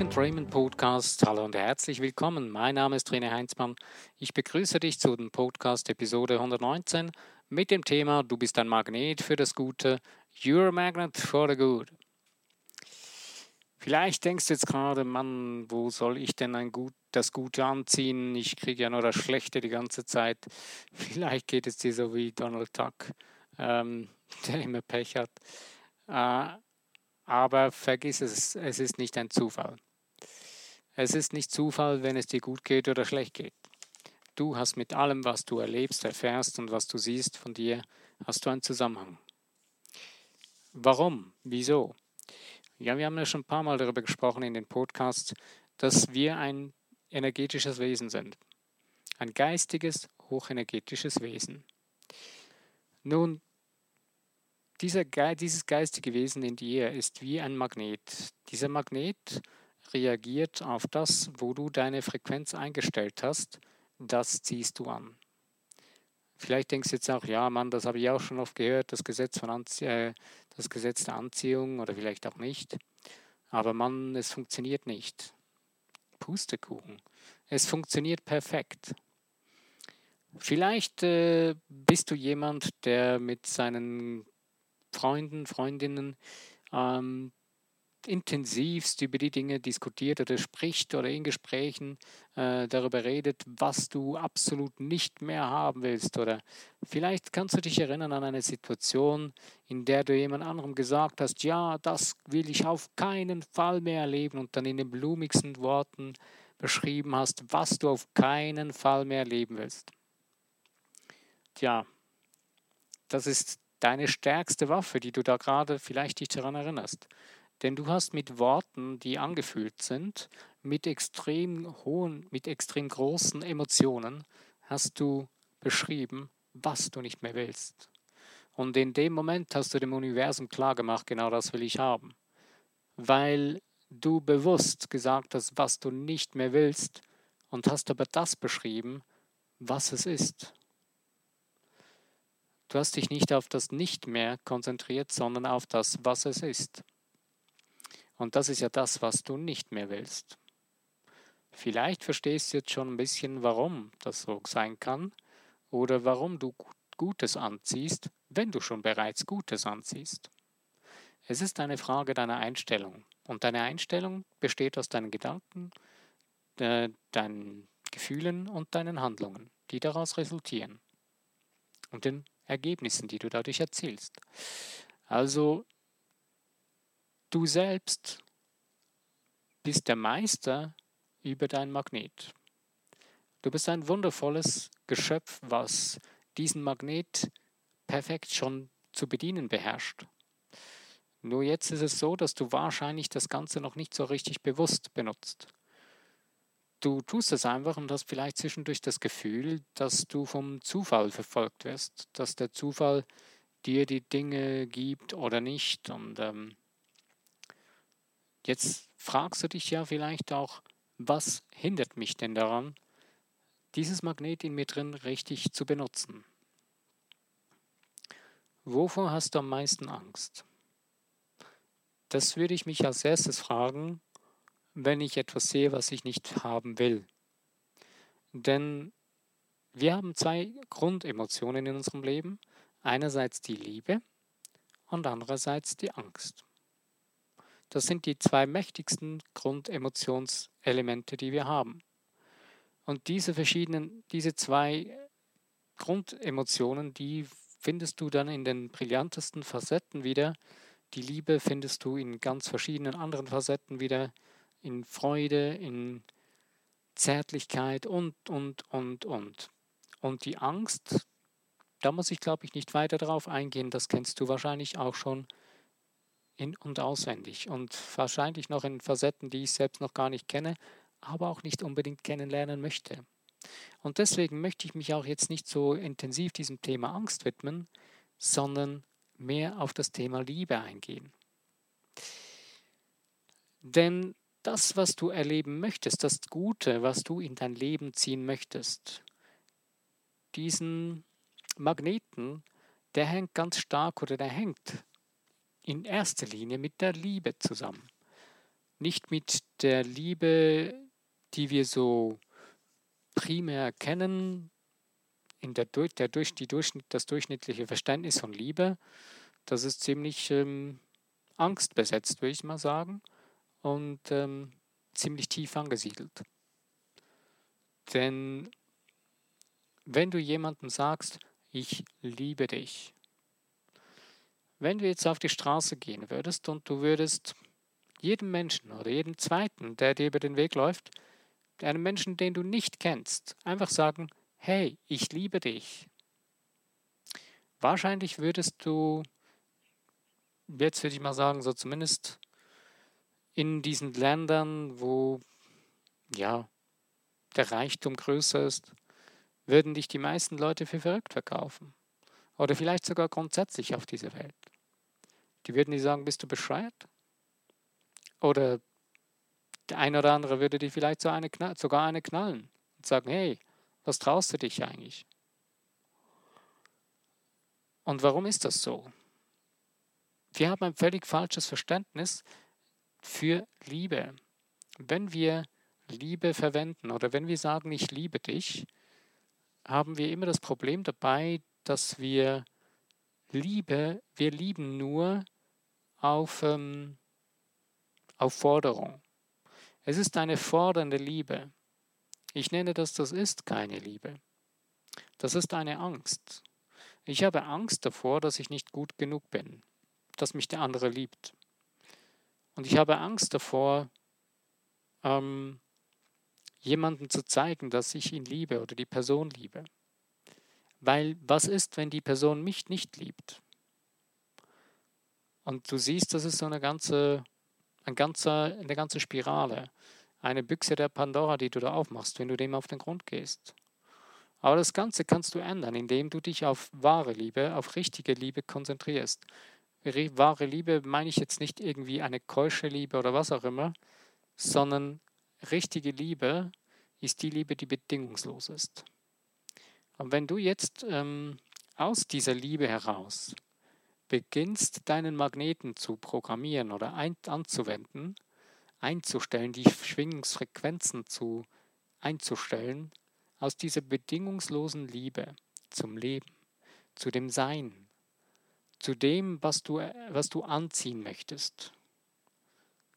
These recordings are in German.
Life Raymond Podcast. Hallo und herzlich willkommen. Mein Name ist René Heinzmann. Ich begrüße dich zu dem Podcast Episode 119 mit dem Thema Du bist ein Magnet für das Gute. You're a magnet for the good. Vielleicht denkst du jetzt gerade, Mann, wo soll ich denn ein Gut, das Gute anziehen? Ich kriege ja nur das Schlechte die ganze Zeit. Vielleicht geht es dir so wie Donald Duck, ähm, der immer Pech hat. Äh, aber vergiss es, es ist nicht ein Zufall. Es ist nicht Zufall, wenn es dir gut geht oder schlecht geht. Du hast mit allem, was du erlebst, erfährst und was du siehst von dir, hast du einen Zusammenhang. Warum? Wieso? Ja, wir haben ja schon ein paar Mal darüber gesprochen in den Podcasts, dass wir ein energetisches Wesen sind. Ein geistiges, hochenergetisches Wesen. Nun, dieser, dieses geistige Wesen in dir ist wie ein Magnet. Dieser Magnet reagiert auf das, wo du deine Frequenz eingestellt hast. Das ziehst du an. Vielleicht denkst du jetzt auch, ja, Mann, das habe ich auch schon oft gehört, das Gesetz, von Anzie äh, das Gesetz der Anziehung oder vielleicht auch nicht. Aber Mann, es funktioniert nicht. Pustekuchen. Es funktioniert perfekt. Vielleicht äh, bist du jemand, der mit seinen Freunden, Freundinnen ähm, intensivst über die Dinge diskutiert oder spricht oder in Gesprächen äh, darüber redet, was du absolut nicht mehr haben willst. Oder vielleicht kannst du dich erinnern an eine Situation, in der du jemand anderem gesagt hast, ja, das will ich auf keinen Fall mehr erleben und dann in den blumigsten Worten beschrieben hast, was du auf keinen Fall mehr erleben willst. Tja, das ist deine stärkste Waffe, die du da gerade vielleicht dich daran erinnerst. Denn du hast mit Worten, die angefühlt sind, mit extrem hohen, mit extrem großen Emotionen, hast du beschrieben, was du nicht mehr willst. Und in dem Moment hast du dem Universum klargemacht, genau das will ich haben. Weil du bewusst gesagt hast, was du nicht mehr willst und hast aber das beschrieben, was es ist. Du hast dich nicht auf das Nicht mehr konzentriert, sondern auf das, was es ist. Und das ist ja das, was du nicht mehr willst. Vielleicht verstehst du jetzt schon ein bisschen, warum das so sein kann oder warum du Gutes anziehst, wenn du schon bereits Gutes anziehst. Es ist eine Frage deiner Einstellung. Und deine Einstellung besteht aus deinen Gedanken, deinen Gefühlen und deinen Handlungen, die daraus resultieren. Und den Ergebnissen, die du dadurch erzielst. Also du selbst bist der Meister über dein Magnet. Du bist ein wundervolles Geschöpf, was diesen Magnet perfekt schon zu bedienen beherrscht. Nur jetzt ist es so, dass du wahrscheinlich das Ganze noch nicht so richtig bewusst benutzt. Du tust es einfach und hast vielleicht zwischendurch das Gefühl, dass du vom Zufall verfolgt wirst, dass der Zufall dir die Dinge gibt oder nicht. Und ähm, jetzt fragst du dich ja vielleicht auch, was hindert mich denn daran, dieses Magnet in mir drin richtig zu benutzen? Wovor hast du am meisten Angst? Das würde ich mich als erstes fragen, wenn ich etwas sehe, was ich nicht haben will. Denn wir haben zwei Grundemotionen in unserem Leben. Einerseits die Liebe und andererseits die Angst. Das sind die zwei mächtigsten Grundemotionselemente, die wir haben. Und diese verschiedenen, diese zwei Grundemotionen, die findest du dann in den brillantesten Facetten wieder. Die Liebe findest du in ganz verschiedenen anderen Facetten wieder in Freude, in Zärtlichkeit und, und, und, und. Und die Angst, da muss ich, glaube ich, nicht weiter darauf eingehen, das kennst du wahrscheinlich auch schon in und auswendig und wahrscheinlich noch in Facetten, die ich selbst noch gar nicht kenne, aber auch nicht unbedingt kennenlernen möchte. Und deswegen möchte ich mich auch jetzt nicht so intensiv diesem Thema Angst widmen, sondern mehr auf das Thema Liebe eingehen. Denn das, was du erleben möchtest, das Gute, was du in dein Leben ziehen möchtest, diesen Magneten, der hängt ganz stark oder der hängt in erster Linie mit der Liebe zusammen. nicht mit der Liebe, die wir so primär kennen, in der, der durch die Durchschnitt, das durchschnittliche Verständnis von Liebe, das ist ziemlich ähm, angstbesetzt, würde ich mal sagen, und ähm, ziemlich tief angesiedelt. Denn wenn du jemandem sagst, ich liebe dich, wenn du jetzt auf die Straße gehen würdest und du würdest jedem Menschen oder jedem Zweiten, der dir über den Weg läuft, einem Menschen, den du nicht kennst, einfach sagen, hey, ich liebe dich. Wahrscheinlich würdest du, jetzt würde ich mal sagen, so zumindest in diesen Ländern, wo ja der Reichtum größer ist, würden dich die meisten Leute für verrückt verkaufen. Oder vielleicht sogar grundsätzlich auf dieser Welt. Die würden dir sagen, bist du bescheuert? Oder der eine oder andere würde dir vielleicht so eine, sogar eine knallen und sagen, hey, was traust du dich eigentlich? Und warum ist das so? Wir haben ein völlig falsches Verständnis für Liebe. Wenn wir Liebe verwenden oder wenn wir sagen, ich liebe dich, haben wir immer das Problem dabei, dass wir Liebe, wir lieben nur auf, ähm, auf Forderung. Es ist eine fordernde Liebe. Ich nenne das, das ist keine Liebe. Das ist eine Angst. Ich habe Angst davor, dass ich nicht gut genug bin, dass mich der andere liebt. Und ich habe Angst davor, ähm, jemandem zu zeigen, dass ich ihn liebe oder die Person liebe. Weil was ist, wenn die Person mich nicht liebt? Und du siehst, das ist so eine ganze, ein ganzer, eine ganze Spirale, eine Büchse der Pandora, die du da aufmachst, wenn du dem auf den Grund gehst. Aber das Ganze kannst du ändern, indem du dich auf wahre Liebe, auf richtige Liebe konzentrierst. Wahre Liebe meine ich jetzt nicht irgendwie eine keusche Liebe oder was auch immer, sondern richtige Liebe ist die Liebe, die bedingungslos ist. Und wenn du jetzt ähm, aus dieser Liebe heraus beginnst, deinen Magneten zu programmieren oder ein, anzuwenden, einzustellen, die Schwingungsfrequenzen zu, einzustellen, aus dieser bedingungslosen Liebe zum Leben, zu dem Sein, zu dem, was du, was du anziehen möchtest,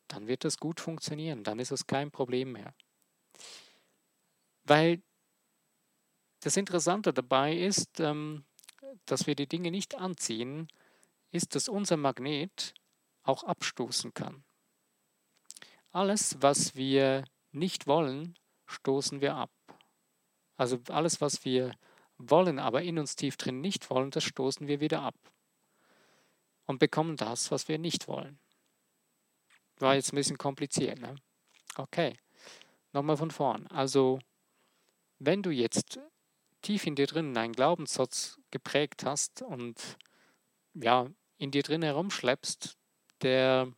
dann wird das gut funktionieren, dann ist es kein Problem mehr. Weil das Interessante dabei ist, ähm, dass wir die Dinge nicht anziehen, ist, dass unser Magnet auch abstoßen kann. Alles, was wir nicht wollen, stoßen wir ab. Also alles, was wir wollen, aber in uns tief drin nicht wollen, das stoßen wir wieder ab. Und bekommen das, was wir nicht wollen. War jetzt ein bisschen kompliziert, ne? Okay. Nochmal von vorn. Also, wenn du jetzt tief in dir drin einen Glaubenssatz geprägt hast und ja, in dir drin herumschleppst, der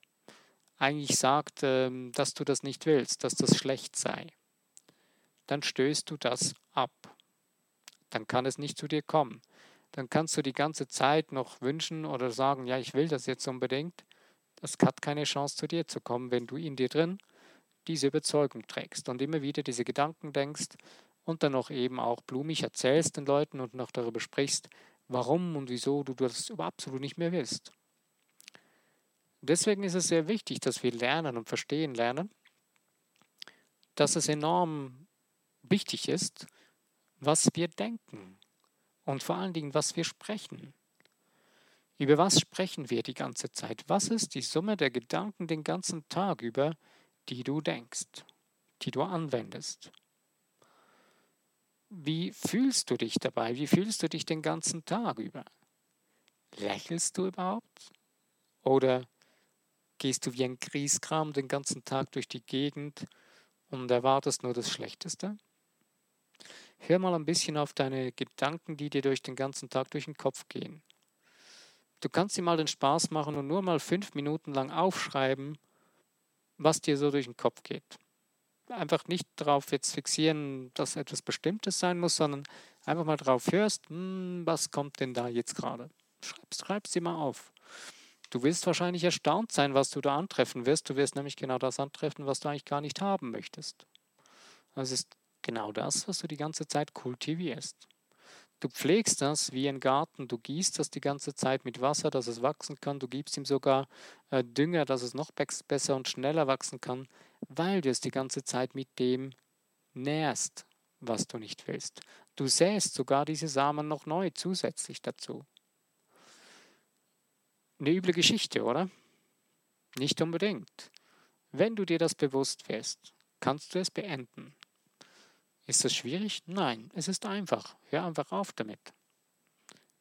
eigentlich sagt, ähm, dass du das nicht willst, dass das schlecht sei, dann stößt du das ab. Dann kann es nicht zu dir kommen. Dann kannst du die ganze Zeit noch wünschen oder sagen, ja, ich will das jetzt unbedingt. Das hat keine Chance zu dir zu kommen, wenn du in dir drin diese Überzeugung trägst und immer wieder diese Gedanken denkst und dann noch eben auch blumig erzählst den Leuten und noch darüber sprichst, warum und wieso du das absolut nicht mehr willst. Deswegen ist es sehr wichtig, dass wir lernen und verstehen lernen, dass es enorm wichtig ist, was wir denken und vor allen Dingen, was wir sprechen. Über was sprechen wir die ganze Zeit? Was ist die Summe der Gedanken den ganzen Tag über, die du denkst, die du anwendest? Wie fühlst du dich dabei? Wie fühlst du dich den ganzen Tag über? Lächelst du überhaupt? Oder gehst du wie ein Grieskram den ganzen Tag durch die Gegend und erwartest nur das Schlechteste? Hör mal ein bisschen auf deine Gedanken, die dir durch den ganzen Tag durch den Kopf gehen. Du kannst dir mal den Spaß machen und nur mal fünf Minuten lang aufschreiben, was dir so durch den Kopf geht einfach nicht darauf jetzt fixieren, dass etwas Bestimmtes sein muss, sondern einfach mal drauf hörst, hm, was kommt denn da jetzt gerade? Schreib's, schreib's dir mal auf. du wirst wahrscheinlich erstaunt sein, was du da antreffen wirst. Du wirst nämlich genau das antreffen, was du eigentlich gar nicht haben möchtest. Das ist genau das, was du die ganze Zeit kultivierst. Du pflegst das wie ein Garten, du gießt das die ganze Zeit mit Wasser, dass es wachsen kann, du gibst ihm sogar äh, Dünger, dass es noch besser und schneller wachsen kann, weil du es die ganze Zeit mit dem nährst, was du nicht willst. Du säst sogar diese Samen noch neu zusätzlich dazu. Eine üble Geschichte, oder? Nicht unbedingt. Wenn du dir das bewusst wirst, kannst du es beenden. Ist das schwierig? Nein, es ist einfach. Hör einfach auf damit.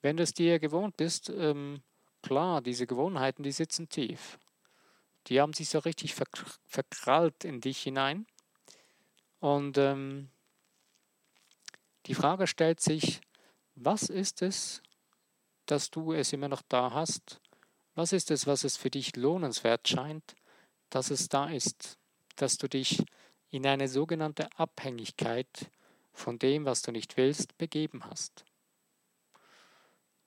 Wenn du es dir gewohnt bist, ähm, klar, diese Gewohnheiten, die sitzen tief. Die haben sich so richtig verkrallt in dich hinein. Und ähm, die Frage stellt sich, was ist es, dass du es immer noch da hast? Was ist es, was es für dich lohnenswert scheint, dass es da ist, dass du dich in eine sogenannte Abhängigkeit von dem, was du nicht willst, begeben hast.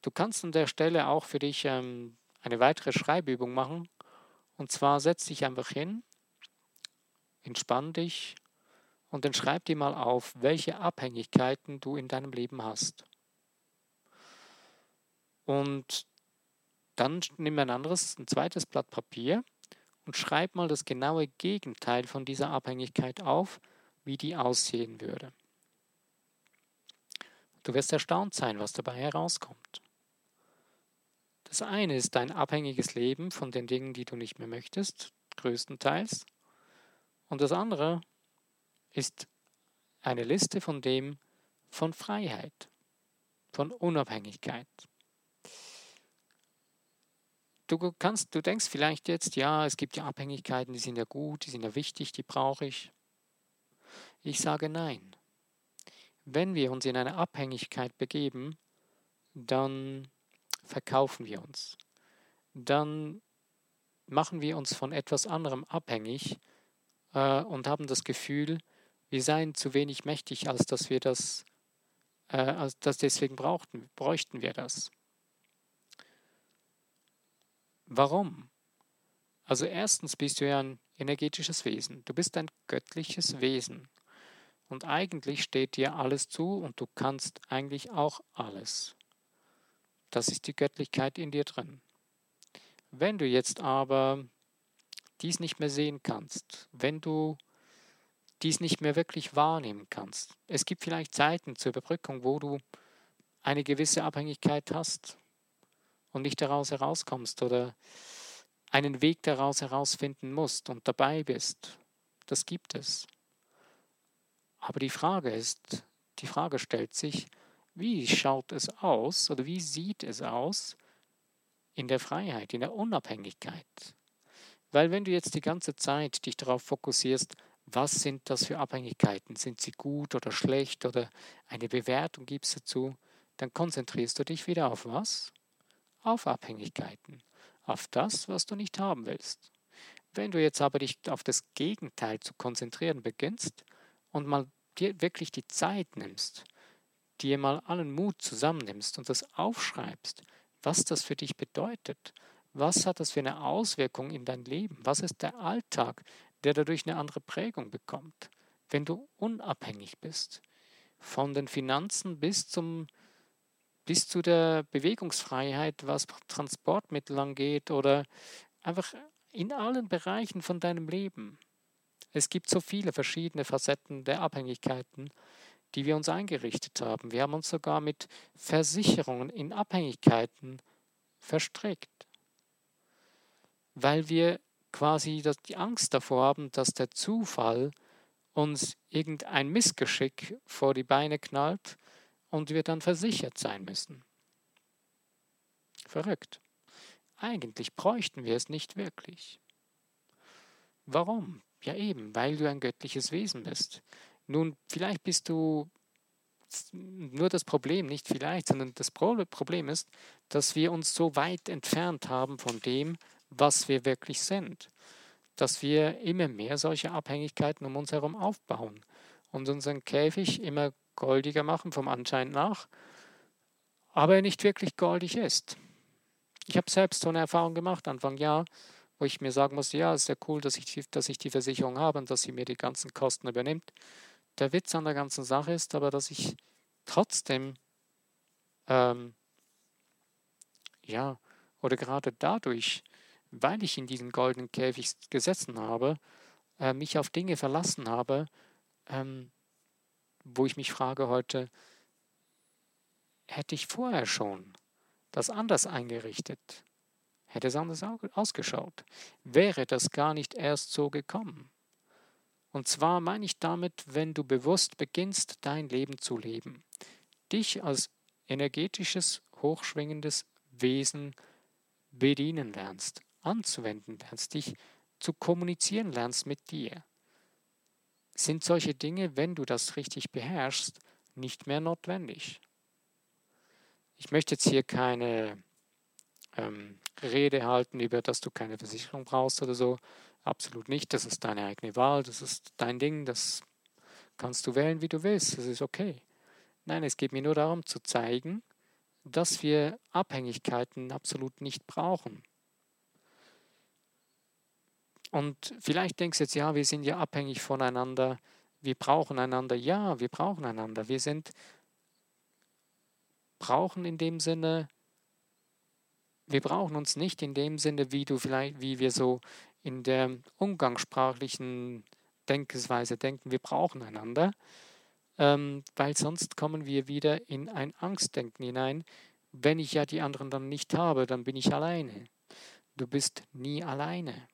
Du kannst an der Stelle auch für dich ähm, eine weitere Schreibübung machen. Und zwar setz dich einfach hin, entspann dich und dann schreib dir mal auf, welche Abhängigkeiten du in deinem Leben hast. Und dann nimm ein anderes, ein zweites Blatt Papier und schreib mal das genaue Gegenteil von dieser Abhängigkeit auf, wie die aussehen würde. Du wirst erstaunt sein, was dabei herauskommt. Das eine ist dein abhängiges Leben von den Dingen, die du nicht mehr möchtest, größtenteils. Und das andere ist eine Liste von dem von Freiheit, von Unabhängigkeit. Du kannst, du denkst vielleicht jetzt, ja, es gibt ja Abhängigkeiten, die sind ja gut, die sind ja wichtig, die brauche ich. Ich sage nein. Wenn wir uns in eine Abhängigkeit begeben, dann verkaufen wir uns. Dann machen wir uns von etwas anderem abhängig äh, und haben das Gefühl, wir seien zu wenig mächtig, als dass wir das, äh, als dass deswegen brauchten, bräuchten wir das. Warum? Also erstens bist du ja ein energetisches Wesen. Du bist ein göttliches Wesen. Und eigentlich steht dir alles zu und du kannst eigentlich auch alles. Das ist die Göttlichkeit in dir drin. Wenn du jetzt aber dies nicht mehr sehen kannst, wenn du dies nicht mehr wirklich wahrnehmen kannst, es gibt vielleicht Zeiten zur Überbrückung, wo du eine gewisse Abhängigkeit hast, und nicht daraus herauskommst oder einen Weg daraus herausfinden musst und dabei bist. Das gibt es. Aber die Frage ist, die Frage stellt sich, wie schaut es aus oder wie sieht es aus in der Freiheit, in der Unabhängigkeit? Weil wenn du jetzt die ganze Zeit dich darauf fokussierst, was sind das für Abhängigkeiten? Sind sie gut oder schlecht oder eine Bewertung gibst dazu, dann konzentrierst du dich wieder auf was? auf Abhängigkeiten, auf das, was du nicht haben willst. Wenn du jetzt aber dich auf das Gegenteil zu konzentrieren beginnst und mal dir wirklich die Zeit nimmst, dir mal allen Mut zusammennimmst und das aufschreibst, was das für dich bedeutet, was hat das für eine Auswirkung in dein Leben, was ist der Alltag, der dadurch eine andere Prägung bekommt, wenn du unabhängig bist, von den Finanzen bis zum bis zu der Bewegungsfreiheit, was Transportmittel angeht oder einfach in allen Bereichen von deinem Leben. Es gibt so viele verschiedene Facetten der Abhängigkeiten, die wir uns eingerichtet haben. Wir haben uns sogar mit Versicherungen in Abhängigkeiten verstrickt, weil wir quasi die Angst davor haben, dass der Zufall uns irgendein Missgeschick vor die Beine knallt und wir dann versichert sein müssen. Verrückt. Eigentlich bräuchten wir es nicht wirklich. Warum? Ja eben, weil du ein göttliches Wesen bist. Nun, vielleicht bist du nur das Problem, nicht vielleicht, sondern das Problem ist, dass wir uns so weit entfernt haben von dem, was wir wirklich sind. Dass wir immer mehr solche Abhängigkeiten um uns herum aufbauen und unseren Käfig immer goldiger machen, vom Anschein nach, aber er nicht wirklich goldig ist. Ich habe selbst so eine Erfahrung gemacht, Anfang Jahr, wo ich mir sagen musste, ja, ist ja cool, dass ich, dass ich die Versicherung habe und dass sie mir die ganzen Kosten übernimmt. Der Witz an der ganzen Sache ist aber, dass ich trotzdem, ähm, ja, oder gerade dadurch, weil ich in diesen goldenen Käfig gesessen habe, äh, mich auf Dinge verlassen habe, ähm, wo ich mich frage heute, hätte ich vorher schon das anders eingerichtet, hätte es anders ausgeschaut, wäre das gar nicht erst so gekommen. Und zwar meine ich damit, wenn du bewusst beginnst, dein Leben zu leben, dich als energetisches, hochschwingendes Wesen bedienen lernst, anzuwenden lernst, dich zu kommunizieren lernst mit dir, sind solche Dinge, wenn du das richtig beherrschst, nicht mehr notwendig. Ich möchte jetzt hier keine ähm, Rede halten über, dass du keine Versicherung brauchst oder so. Absolut nicht. Das ist deine eigene Wahl, das ist dein Ding, das kannst du wählen, wie du willst. Das ist okay. Nein, es geht mir nur darum zu zeigen, dass wir Abhängigkeiten absolut nicht brauchen. Und vielleicht denkst du jetzt, ja, wir sind ja abhängig voneinander, wir brauchen einander. Ja, wir brauchen einander. Wir sind, brauchen in dem Sinne, wir brauchen uns nicht in dem Sinne, wie du vielleicht, wie wir so in der umgangssprachlichen Denkensweise denken, wir brauchen einander, ähm, weil sonst kommen wir wieder in ein Angstdenken hinein. Wenn ich ja die anderen dann nicht habe, dann bin ich alleine. Du bist nie alleine.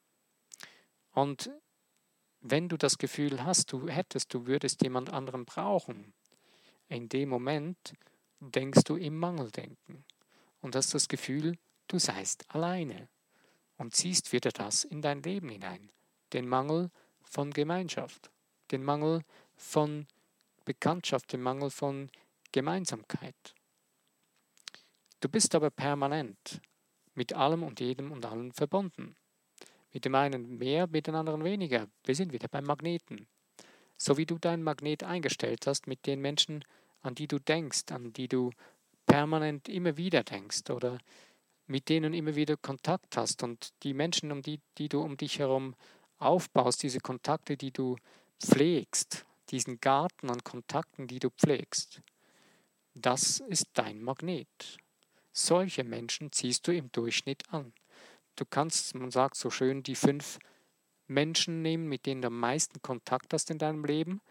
Und wenn du das Gefühl hast, du hättest, du würdest jemand anderen brauchen, in dem Moment denkst du im Mangeldenken und hast das Gefühl, du seist alleine und ziehst wieder das in dein Leben hinein, den Mangel von Gemeinschaft, den Mangel von Bekanntschaft, den Mangel von Gemeinsamkeit. Du bist aber permanent mit allem und jedem und allen verbunden. Mit dem einen mehr, mit den anderen weniger. Wir sind wieder beim Magneten. So wie du deinen Magnet eingestellt hast mit den Menschen, an die du denkst, an die du permanent immer wieder denkst oder mit denen immer wieder Kontakt hast und die Menschen, um die, die du um dich herum aufbaust, diese Kontakte, die du pflegst, diesen Garten an Kontakten, die du pflegst, das ist dein Magnet. Solche Menschen ziehst du im Durchschnitt an. Du kannst, man sagt so schön, die fünf Menschen nehmen, mit denen du am meisten Kontakt hast in deinem Leben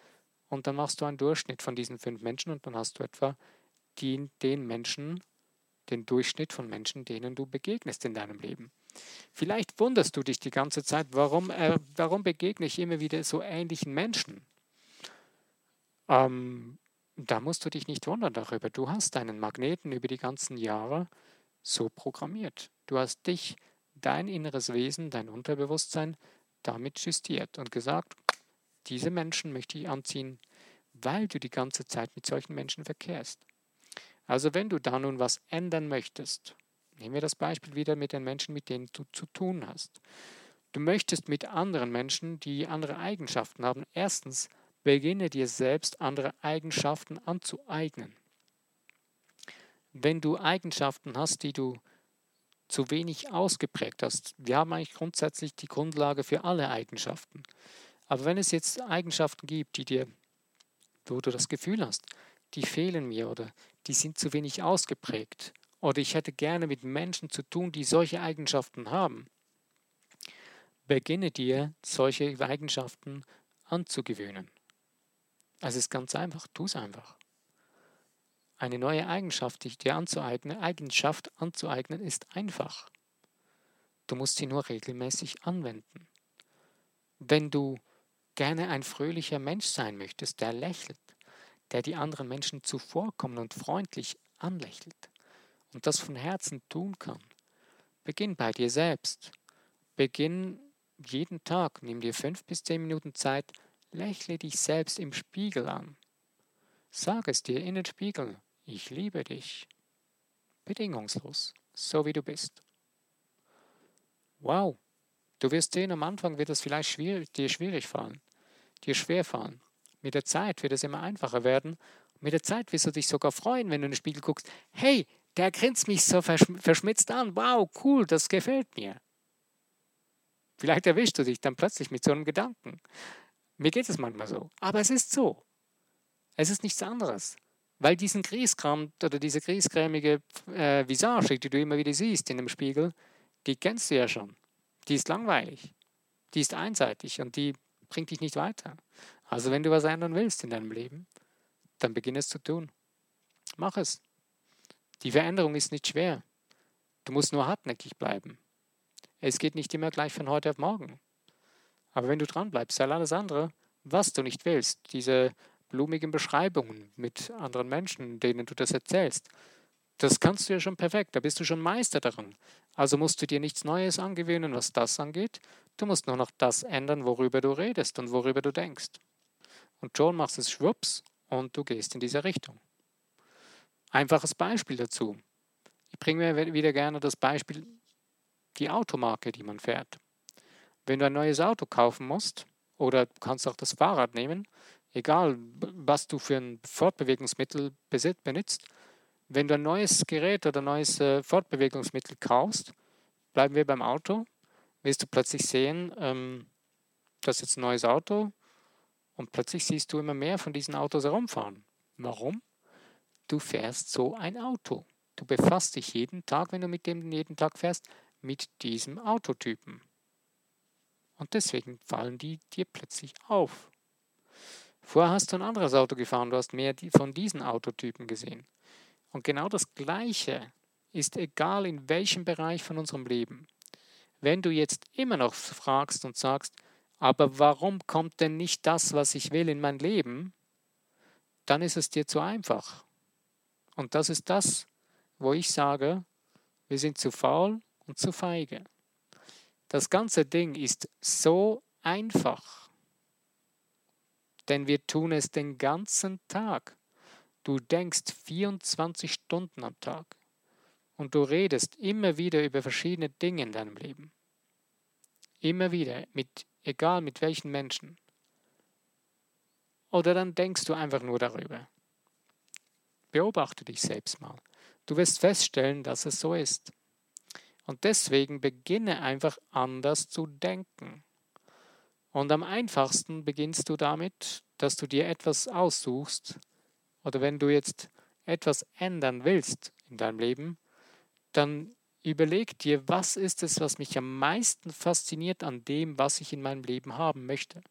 und dann machst du einen Durchschnitt von diesen fünf Menschen und dann hast du etwa die, den Menschen, den Durchschnitt von Menschen, denen du begegnest in deinem Leben. Vielleicht wunderst du dich die ganze Zeit, warum, äh, warum begegne ich immer wieder so ähnlichen Menschen? Ähm, da musst du dich nicht wundern darüber. Du hast deinen Magneten über die ganzen Jahre so programmiert. Du hast dich dein inneres Wesen, dein Unterbewusstsein damit justiert und gesagt, diese Menschen möchte ich anziehen, weil du die ganze Zeit mit solchen Menschen verkehrst. Also wenn du da nun was ändern möchtest, nehmen wir das Beispiel wieder mit den Menschen, mit denen du zu tun hast. Du möchtest mit anderen Menschen, die andere Eigenschaften haben, erstens beginne dir selbst andere Eigenschaften anzueignen. Wenn du Eigenschaften hast, die du zu wenig ausgeprägt hast. Wir haben eigentlich grundsätzlich die Grundlage für alle Eigenschaften. Aber wenn es jetzt Eigenschaften gibt, die dir, wo du das Gefühl hast, die fehlen mir oder die sind zu wenig ausgeprägt oder ich hätte gerne mit Menschen zu tun, die solche Eigenschaften haben, beginne dir solche Eigenschaften anzugewöhnen. Also es ist ganz einfach, tu es einfach. Eine neue Eigenschaft, die dir anzueignen, Eigenschaft anzueignen, ist einfach. Du musst sie nur regelmäßig anwenden. Wenn du gerne ein fröhlicher Mensch sein möchtest, der lächelt, der die anderen Menschen zuvorkommen und freundlich anlächelt und das von Herzen tun kann, beginn bei dir selbst. Beginn jeden Tag, nimm dir fünf bis zehn Minuten Zeit, lächle dich selbst im Spiegel an. Sag es dir in den Spiegel, ich liebe dich. Bedingungslos, so wie du bist. Wow, du wirst sehen, am Anfang wird es vielleicht schwierig, dir schwierig fallen, dir schwer fallen. Mit der Zeit wird es immer einfacher werden. Mit der Zeit wirst du dich sogar freuen, wenn du in den Spiegel guckst. Hey, Der grinst mich so verschmitzt an. Wow, cool, das gefällt mir. Vielleicht erwischst du dich dann plötzlich mit so einem Gedanken. Mir geht es manchmal so. Aber es ist so. Es ist nichts anderes. Weil diesen Grießkram oder diese griesgrämige äh, Visage, die du immer wieder siehst in dem Spiegel, die kennst du ja schon. Die ist langweilig. Die ist einseitig und die bringt dich nicht weiter. Also wenn du was ändern willst in deinem Leben, dann beginn es zu tun. Mach es. Die Veränderung ist nicht schwer. Du musst nur hartnäckig bleiben. Es geht nicht immer gleich von heute auf morgen. Aber wenn du dran bleibst, all alles andere, was du nicht willst, diese blumigen Beschreibungen mit anderen Menschen, denen du das erzählst, das kannst du ja schon perfekt, da bist du schon Meister daran. Also musst du dir nichts Neues angewöhnen, was das angeht. Du musst nur noch das ändern, worüber du redest und worüber du denkst. Und schon machst es schwupps und du gehst in diese Richtung. Einfaches Beispiel dazu. Ich bringe mir wieder gerne das Beispiel, die Automarke, die man fährt. Wenn du ein neues Auto kaufen musst, oder du kannst auch das Fahrrad nehmen, egal was du für ein Fortbewegungsmittel benutzt, wenn du ein neues Gerät oder ein neues äh, Fortbewegungsmittel kaufst, bleiben wir beim Auto, wirst du plötzlich sehen, ähm, das ist jetzt ein neues Auto und plötzlich siehst du immer mehr von diesen Autos herumfahren. Warum? Du fährst so ein Auto. Du befasst dich jeden Tag, wenn du mit dem jeden Tag fährst, mit diesem Autotypen. Und deswegen fallen die dir plötzlich auf. Vorher hast du ein anderes Auto gefahren, du hast mehr von diesen Autotypen gesehen. Und genau das Gleiche ist egal in welchem Bereich von unserem Leben. Wenn du jetzt immer noch fragst und sagst, aber warum kommt denn nicht das, was ich will, in mein Leben, dann ist es dir zu einfach. Und das ist das, wo ich sage, wir sind zu faul und zu feige. Das ganze Ding ist so einfach, denn wir tun es den ganzen Tag. Du denkst 24 Stunden am Tag und du redest immer wieder über verschiedene Dinge in deinem Leben. Immer wieder, mit, egal mit welchen Menschen. Oder dann denkst du einfach nur darüber. Beobachte dich selbst mal. Du wirst feststellen, dass es so ist. Und deswegen beginne einfach anders zu denken. Und am einfachsten beginnst du damit, dass du dir etwas aussuchst, oder wenn du jetzt etwas ändern willst in deinem Leben, dann überleg dir, was ist es, was mich am meisten fasziniert an dem, was ich in meinem Leben haben möchte.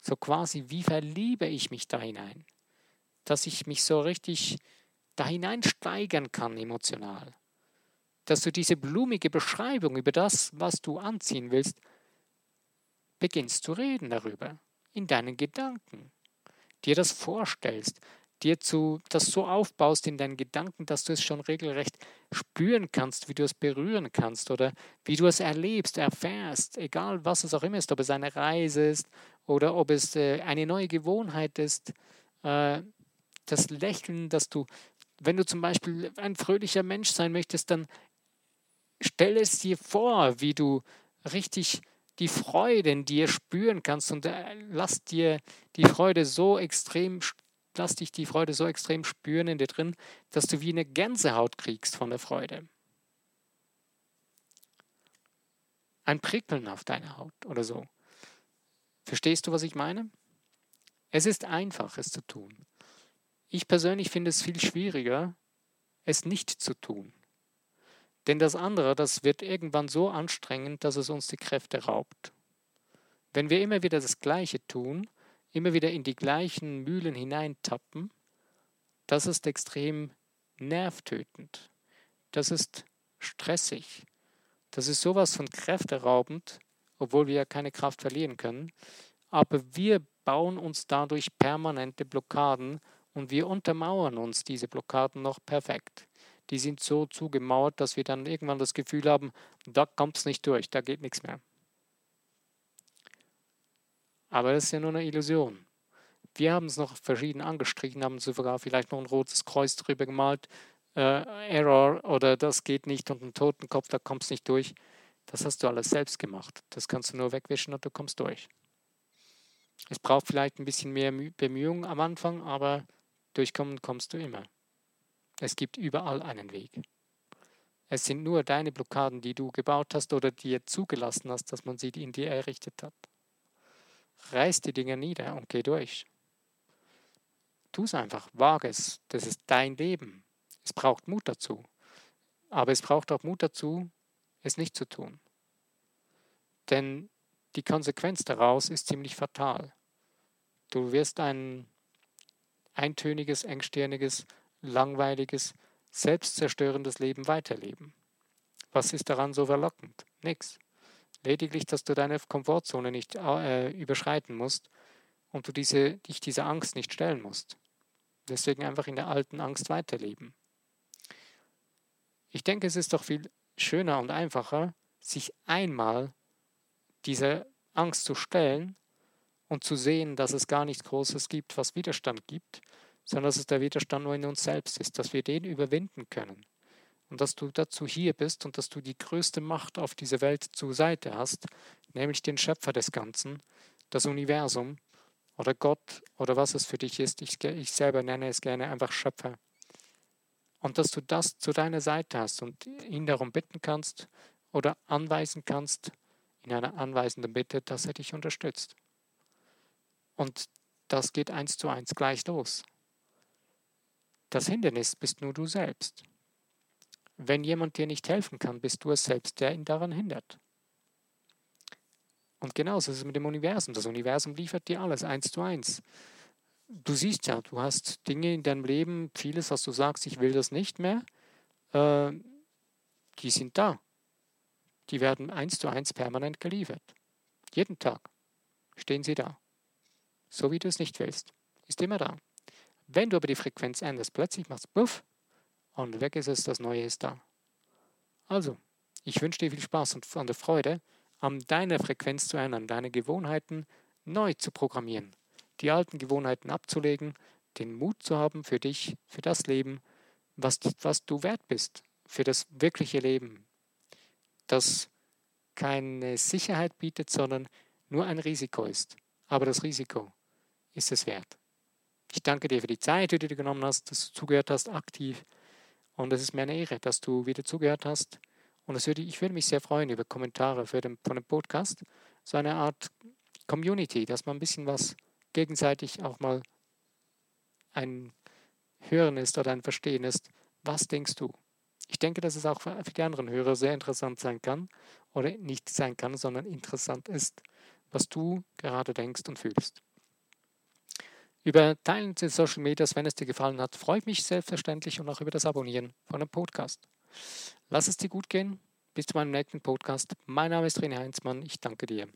So quasi, wie verliebe ich mich da hinein, dass ich mich so richtig da hineinsteigern kann emotional. Dass du diese blumige Beschreibung über das, was du anziehen willst, beginnst zu reden darüber, in deinen Gedanken dir das vorstellst, dir zu, das so aufbaust in deinen Gedanken, dass du es schon regelrecht spüren kannst, wie du es berühren kannst oder wie du es erlebst, erfährst, egal was es auch immer ist, ob es eine Reise ist oder ob es äh, eine neue Gewohnheit ist, äh, das Lächeln, dass du, wenn du zum Beispiel ein fröhlicher Mensch sein möchtest, dann stell es dir vor, wie du richtig die Freude in dir spüren kannst und äh, lass dir die Freude so extrem, lass dich die Freude so extrem spüren in dir drin, dass du wie eine Gänsehaut kriegst von der Freude. Ein Prickeln auf deiner Haut oder so. Verstehst du, was ich meine? Es ist einfach, es zu tun. Ich persönlich finde es viel schwieriger, es nicht zu tun. Denn das andere, das wird irgendwann so anstrengend, dass es uns die Kräfte raubt. Wenn wir immer wieder das Gleiche tun, immer wieder in die gleichen Mühlen hineintappen, das ist extrem nervtötend. Das ist stressig. Das ist sowas von kräfteraubend, obwohl wir ja keine Kraft verlieren können. Aber wir bauen uns dadurch permanente Blockaden und wir untermauern uns diese Blockaden noch perfekt die sind so zugemauert, dass wir dann irgendwann das Gefühl haben, da kommt es nicht durch, da geht nichts mehr. Aber das ist ja nur eine Illusion. Wir haben es noch verschieden angestrichen, haben sogar vielleicht noch ein rotes Kreuz drüber gemalt, äh, Error oder das geht nicht und einen Totenkopf, da kommst nicht durch. Das hast du alles selbst gemacht. Das kannst du nur wegwischen und du kommst durch. Es braucht vielleicht ein bisschen mehr Bemühung am Anfang, aber durchkommen kommst du immer. Es gibt überall einen Weg. Es sind nur deine Blockaden, die du gebaut hast oder dir zugelassen hast, dass man sie in dir errichtet hat. Reiß die Dinge nieder und geh durch. Tu es einfach, wage es. Das ist dein Leben. Es braucht Mut dazu. Aber es braucht auch Mut dazu, es nicht zu tun. Denn die Konsequenz daraus ist ziemlich fatal. Du wirst ein eintöniges, engstirniges, langweiliges, selbstzerstörendes Leben weiterleben. Was ist daran so verlockend? Nix. Lediglich, dass du deine Komfortzone nicht äh, überschreiten musst und du diese, dich dieser Angst nicht stellen musst. Deswegen einfach in der alten Angst weiterleben. Ich denke, es ist doch viel schöner und einfacher, sich einmal dieser Angst zu stellen und zu sehen, dass es gar nichts Großes gibt, was Widerstand gibt, sondern dass es der Widerstand nur in uns selbst ist, dass wir den überwinden können. Und dass du dazu hier bist und dass du die größte Macht auf dieser Welt zur Seite hast, nämlich den Schöpfer des Ganzen, das Universum oder Gott oder was es für dich ist. Ich, ich selber nenne es gerne einfach Schöpfer. Und dass du das zu deiner Seite hast und ihn darum bitten kannst oder anweisen kannst, in einer anweisenden Bitte, dass er dich unterstützt. Und das geht eins zu eins gleich los. Das Hindernis bist nur du selbst. Wenn jemand dir nicht helfen kann, bist du es selbst, der ihn daran hindert. Und genauso ist es mit dem Universum. Das Universum liefert dir alles eins zu eins. Du siehst ja, du hast Dinge in deinem Leben, vieles, was du sagst, ich will das nicht mehr, äh, die sind da. Die werden eins zu eins permanent geliefert. Jeden Tag stehen sie da. So wie du es nicht willst. Ist immer da. Wenn du aber die Frequenz änderst, plötzlich machst du Puff und weg ist es, das Neue ist da. Also, ich wünsche dir viel Spaß und der Freude, an deiner Frequenz zu ändern, deine Gewohnheiten neu zu programmieren, die alten Gewohnheiten abzulegen, den Mut zu haben für dich, für das Leben, was, was du wert bist, für das wirkliche Leben, das keine Sicherheit bietet, sondern nur ein Risiko ist. Aber das Risiko ist es wert. Ich danke dir für die Zeit, die du dir genommen hast, dass du zugehört hast, aktiv. Und es ist mir eine Ehre, dass du wieder zugehört hast. Und würde, ich würde mich sehr freuen über Kommentare für den, von dem Podcast. So eine Art Community, dass man ein bisschen was gegenseitig auch mal ein Hören ist oder ein Verstehen ist. Was denkst du? Ich denke, dass es auch für die anderen Hörer sehr interessant sein kann oder nicht sein kann, sondern interessant ist, was du gerade denkst und fühlst. Über Teilen in Social Medias, wenn es dir gefallen hat, freue ich mich selbstverständlich und auch über das Abonnieren von einem Podcast. Lass es dir gut gehen. Bis zu meinem nächsten Podcast. Mein Name ist René Heinzmann. Ich danke dir.